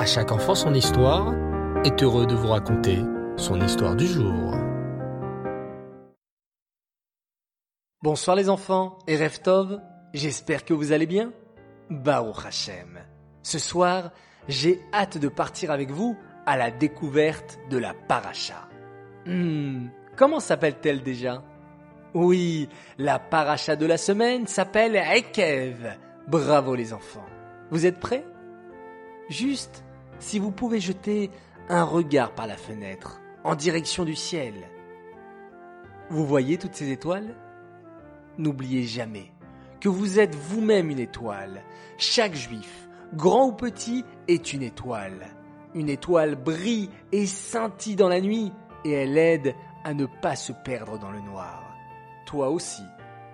À chaque enfant son histoire est heureux de vous raconter son histoire du jour. Bonsoir les enfants et Reftov, j'espère que vous allez bien. Baruch Hashem. Ce soir, j'ai hâte de partir avec vous à la découverte de la paracha. Hmm, comment s'appelle-t-elle déjà? Oui, la paracha de la semaine s'appelle Ekev. Bravo les enfants. Vous êtes prêts? Juste, si vous pouvez jeter un regard par la fenêtre, en direction du ciel. Vous voyez toutes ces étoiles? N'oubliez jamais que vous êtes vous-même une étoile. Chaque juif, grand ou petit, est une étoile. Une étoile brille et scintille dans la nuit et elle aide à ne pas se perdre dans le noir. Toi aussi,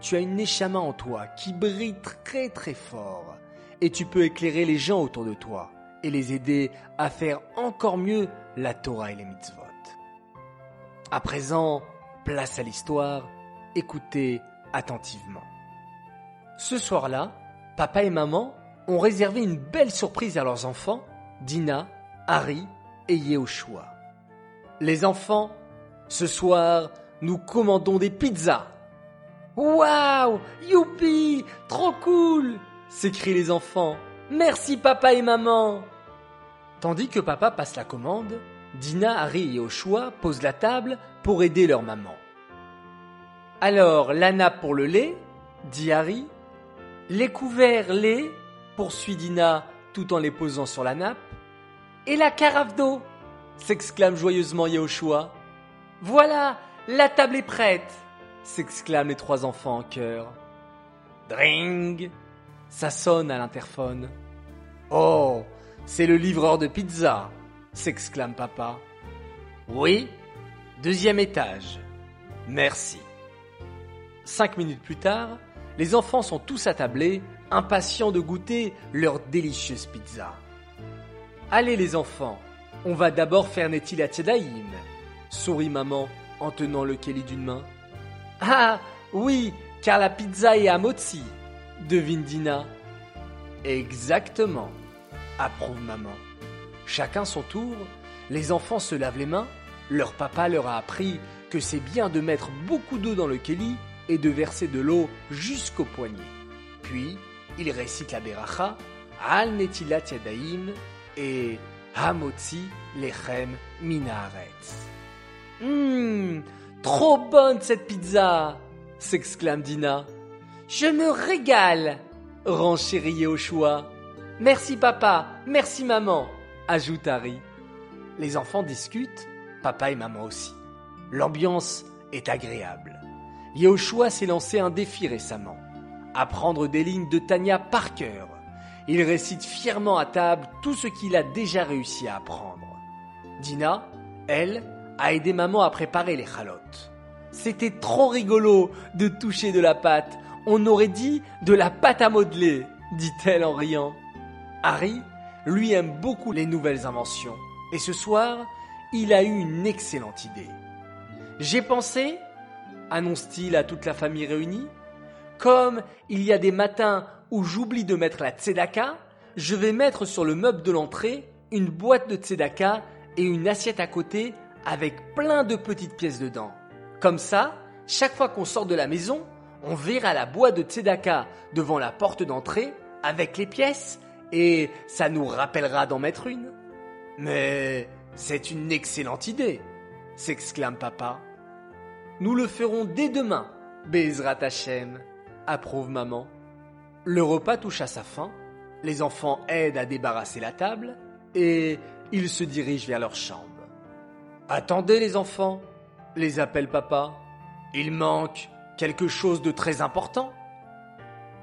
tu as une échama en toi qui brille très très fort et tu peux éclairer les gens autour de toi et les aider à faire encore mieux la Torah et les mitzvot. À présent, place à l'histoire, écoutez attentivement. Ce soir-là, papa et maman ont réservé une belle surprise à leurs enfants, Dina, Harry et Yehoshua. Les enfants, ce soir, nous commandons des pizzas. Waouh Youpi Trop cool s'écrient les enfants. Merci papa et maman Tandis que papa passe la commande, Dina, Harry et Yehoshua posent la table pour aider leur maman. Alors, la nappe pour le lait, dit Harry. Les couverts lait, poursuit Dina tout en les posant sur la nappe. Et la carafe d'eau s'exclame joyeusement Yehoshua. Voilà, la table est prête s'exclament les trois enfants en chœur. Dring Ça sonne à l'interphone. Oh, c'est le livreur de pizza s'exclame papa. Oui, deuxième étage. Merci. Cinq minutes plus tard, les enfants sont tous attablés, impatients de goûter leur délicieuse pizza. Allez les enfants, on va d'abord faire Netilat Yadayim, sourit maman en tenant le Kelly d'une main. Ah oui, car la pizza est à mozzi, devine Dina. Exactement, approuve maman. Chacun son tour, les enfants se lavent les mains, leur papa leur a appris que c'est bien de mettre beaucoup d'eau dans le Kelly et de verser de l'eau jusqu'au poignet. Puis, ils récitent la beracha, Al Netilat Yadaim et Hamotzi Lechem Minaretz. Hum, trop bonne cette pizza s'exclame Dina. Je me régale renchérit Yehoshua. Merci papa, merci maman ajoute Harry. Les enfants discutent, papa et maman aussi. L'ambiance est agréable. Yehoshua s'est lancé un défi récemment. Apprendre des lignes de Tania par cœur. Il récite fièrement à table tout ce qu'il a déjà réussi à apprendre. Dina, elle, a aidé maman à préparer les chalotes. C'était trop rigolo de toucher de la pâte. On aurait dit de la pâte à modeler, dit-elle en riant. Harry, lui, aime beaucoup les nouvelles inventions. Et ce soir, il a eu une excellente idée. J'ai pensé, annonce-t-il à toute la famille réunie, comme il y a des matins où j'oublie de mettre la tzedaka, je vais mettre sur le meuble de l'entrée une boîte de tzedaka et une assiette à côté avec plein de petites pièces dedans. Comme ça, chaque fois qu'on sort de la maison, on verra la boîte de tzedaka devant la porte d'entrée avec les pièces et ça nous rappellera d'en mettre une. Mais c'est une excellente idée, s'exclame papa. Nous le ferons dès demain, Bezrat Hachem, approuve maman. Le repas touche à sa fin, les enfants aident à débarrasser la table et ils se dirigent vers leur chambre. Attendez les enfants, les appelle papa. Il manque quelque chose de très important.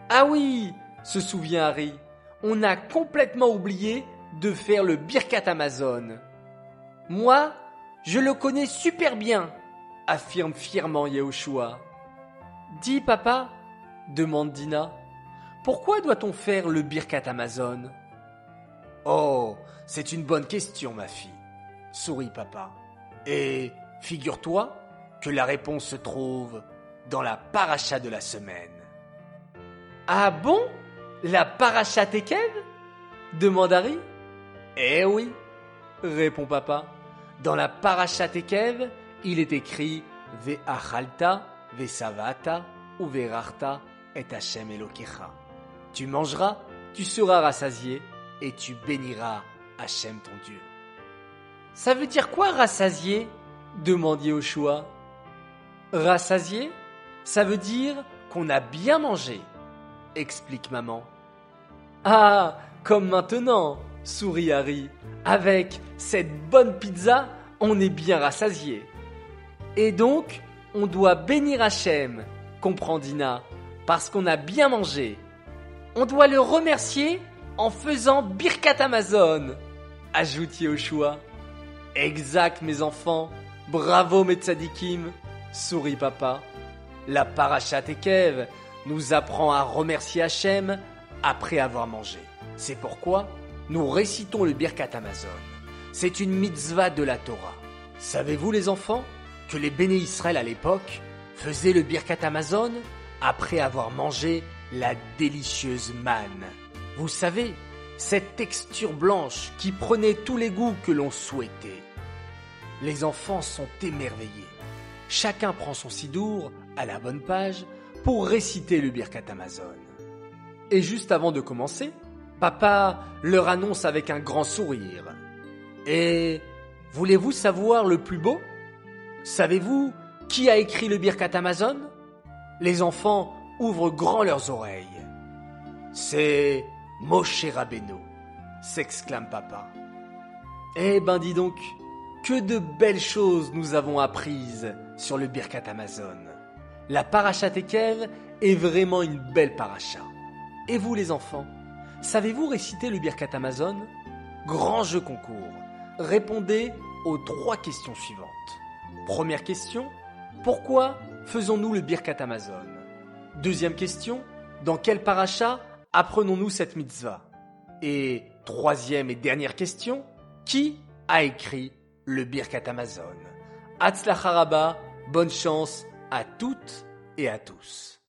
Ah oui, se souvient Harry, on a complètement oublié de faire le Birkat Amazon. Moi, je le connais super bien, affirme fièrement Yehoshua. Dis papa, demande Dina, pourquoi doit-on faire le Birkat Amazon? Oh, c'est une bonne question, ma fille, sourit papa. Et figure-toi que la réponse se trouve dans la paracha de la semaine. Ah bon? La paracha demande Harry. Eh oui, répond papa. Dans la Parashat Ekev, il est écrit Ve'achalta, ve'savata, ou ve'rarta, et Hashem Elokecha. Tu mangeras, tu seras rassasié, et tu béniras Hachem ton Dieu. Ça veut dire quoi rassasié? demande Yoshua. Rassasié? Ça veut dire qu'on a bien mangé, explique maman. Ah, comme maintenant, sourit Harry. Avec cette bonne pizza, on est bien rassasié. Et donc, on doit bénir Hachem, comprend Dina, parce qu'on a bien mangé. On doit le remercier en faisant Birkat Amazon, ajoute Yoshua. Exact, mes enfants. Bravo, mes tzadikim, sourit papa. La parachat Ekev nous apprend à remercier Hachem après avoir mangé. C'est pourquoi nous récitons le Birkat Amazon. C'est une mitzvah de la Torah. Savez-vous, les enfants, que les béné Israël à l'époque faisaient le Birkat Amazon après avoir mangé la délicieuse manne? Vous savez, cette texture blanche qui prenait tous les goûts que l'on souhaitait. Les enfants sont émerveillés. Chacun prend son sidour à la bonne page pour réciter le Birkat Amazon. Et juste avant de commencer, papa leur annonce avec un grand sourire. Et voulez-vous savoir le plus beau? Savez-vous qui a écrit le Birkat Amazon? Les enfants ouvrent grand leurs oreilles. C'est Moshe Rabbeinu, s'exclame papa. Eh ben dis donc, que de belles choses nous avons apprises sur le Birkat Amazon. La paracha Tekev est vraiment une belle paracha. Et vous les enfants, savez-vous réciter le Birkat Amazon? Grand jeu concours. Répondez aux trois questions suivantes. Première question, pourquoi faisons-nous le Birkat Amazon? Deuxième question, dans quel paracha apprenons-nous cette mitzvah? Et troisième et dernière question, qui a écrit le Birkat Amazon? Haraba, bonne chance à toutes et à tous.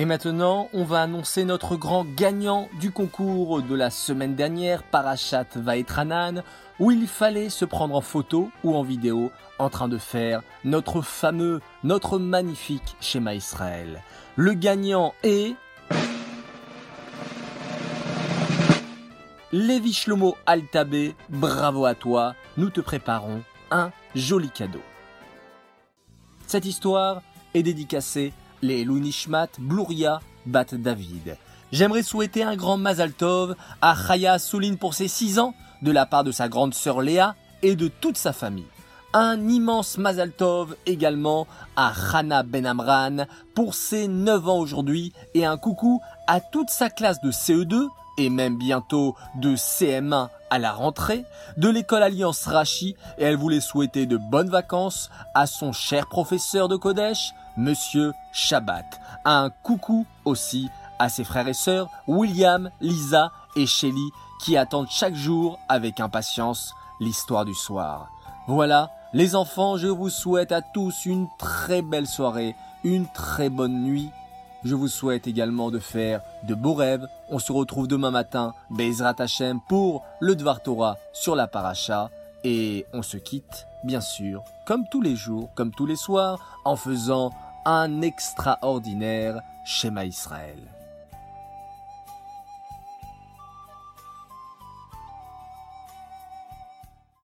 Et maintenant, on va annoncer notre grand gagnant du concours de la semaine dernière, Parachat Vaetranan, où il fallait se prendre en photo ou en vidéo en train de faire notre fameux, notre magnifique schéma Israël. Le gagnant est Lévi Shlomo Altabé, bravo à toi, nous te préparons un joli cadeau. Cette histoire est dédicacée les Lunishmat Bluria Bat David. J'aimerais souhaiter un grand Mazal Tov à Chaya Souline pour ses 6 ans, de la part de sa grande sœur Léa et de toute sa famille. Un immense Mazal Tov également à Hana Ben Amran pour ses 9 ans aujourd'hui et un coucou à toute sa classe de CE2 et même bientôt de CM1 à la rentrée de l'école Alliance Rachi et elle voulait souhaiter de bonnes vacances à son cher professeur de Kodesh, Monsieur Shabbat. Un coucou aussi à ses frères et sœurs William, Lisa et Shelly qui attendent chaque jour avec impatience l'histoire du soir. Voilà, les enfants, je vous souhaite à tous une très belle soirée, une très bonne nuit je vous souhaite également de faire de beaux rêves. On se retrouve demain matin, Bezrat Hashem, pour le Dvar Torah sur la paracha. Et on se quitte, bien sûr, comme tous les jours, comme tous les soirs, en faisant un extraordinaire schéma Israël.